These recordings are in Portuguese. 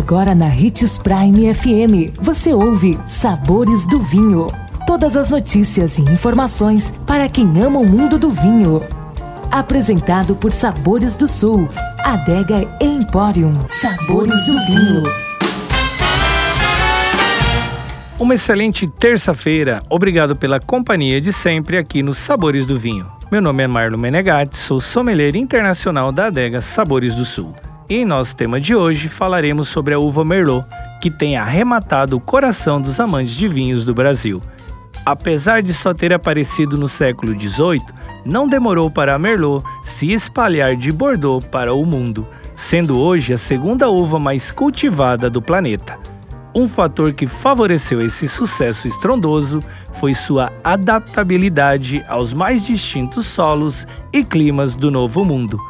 Agora na Ritz Prime FM, você ouve Sabores do Vinho. Todas as notícias e informações para quem ama o mundo do vinho. Apresentado por Sabores do Sul, Adega Emporium. Sabores do Vinho. Uma excelente terça-feira. Obrigado pela companhia de sempre aqui nos Sabores do Vinho. Meu nome é Marlon Menegatti, sou sommelier internacional da adega Sabores do Sul. Em nosso tema de hoje falaremos sobre a uva Merlot, que tem arrematado o coração dos amantes de vinhos do Brasil. Apesar de só ter aparecido no século XVIII, não demorou para a Merlot se espalhar de Bordeaux para o mundo, sendo hoje a segunda uva mais cultivada do planeta. Um fator que favoreceu esse sucesso estrondoso foi sua adaptabilidade aos mais distintos solos e climas do Novo Mundo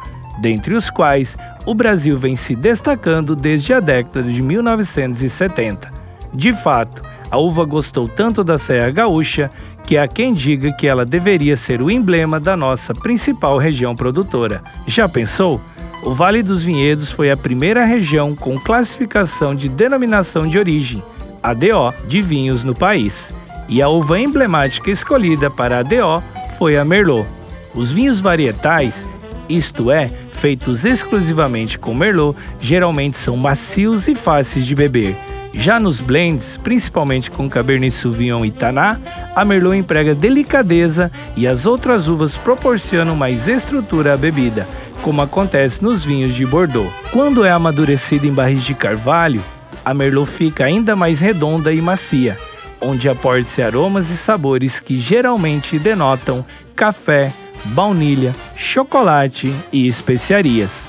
dentre os quais o Brasil vem se destacando desde a década de 1970. De fato, a uva gostou tanto da Serra Gaúcha que há quem diga que ela deveria ser o emblema da nossa principal região produtora. Já pensou? O Vale dos Vinhedos foi a primeira região com classificação de denominação de origem, ADO, de vinhos no país. E a uva emblemática escolhida para a ADO foi a Merlot. Os vinhos varietais, isto é, feitos exclusivamente com Merlot, geralmente são macios e fáceis de beber. Já nos blends, principalmente com Cabernet Sauvignon e Taná, a Merlot emprega delicadeza e as outras uvas proporcionam mais estrutura à bebida, como acontece nos vinhos de Bordeaux. Quando é amadurecida em barris de carvalho, a Merlot fica ainda mais redonda e macia, onde aporte-se aromas e sabores que geralmente denotam café, baunilha, chocolate e especiarias.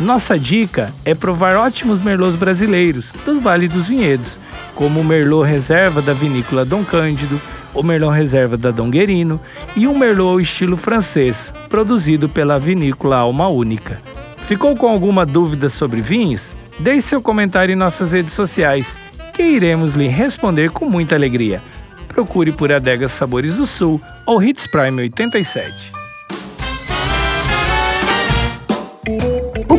Nossa dica é provar ótimos merlots brasileiros do Vale dos Vinhedos, como o Merlot Reserva da vinícola Dom Cândido, o Merlot Reserva da Dom Guerino e um Merlot estilo francês, produzido pela vinícola Alma Única. Ficou com alguma dúvida sobre vinhos? Deixe seu comentário em nossas redes sociais, que iremos lhe responder com muita alegria. Procure por Adegas Sabores do Sul ou Hits Prime 87.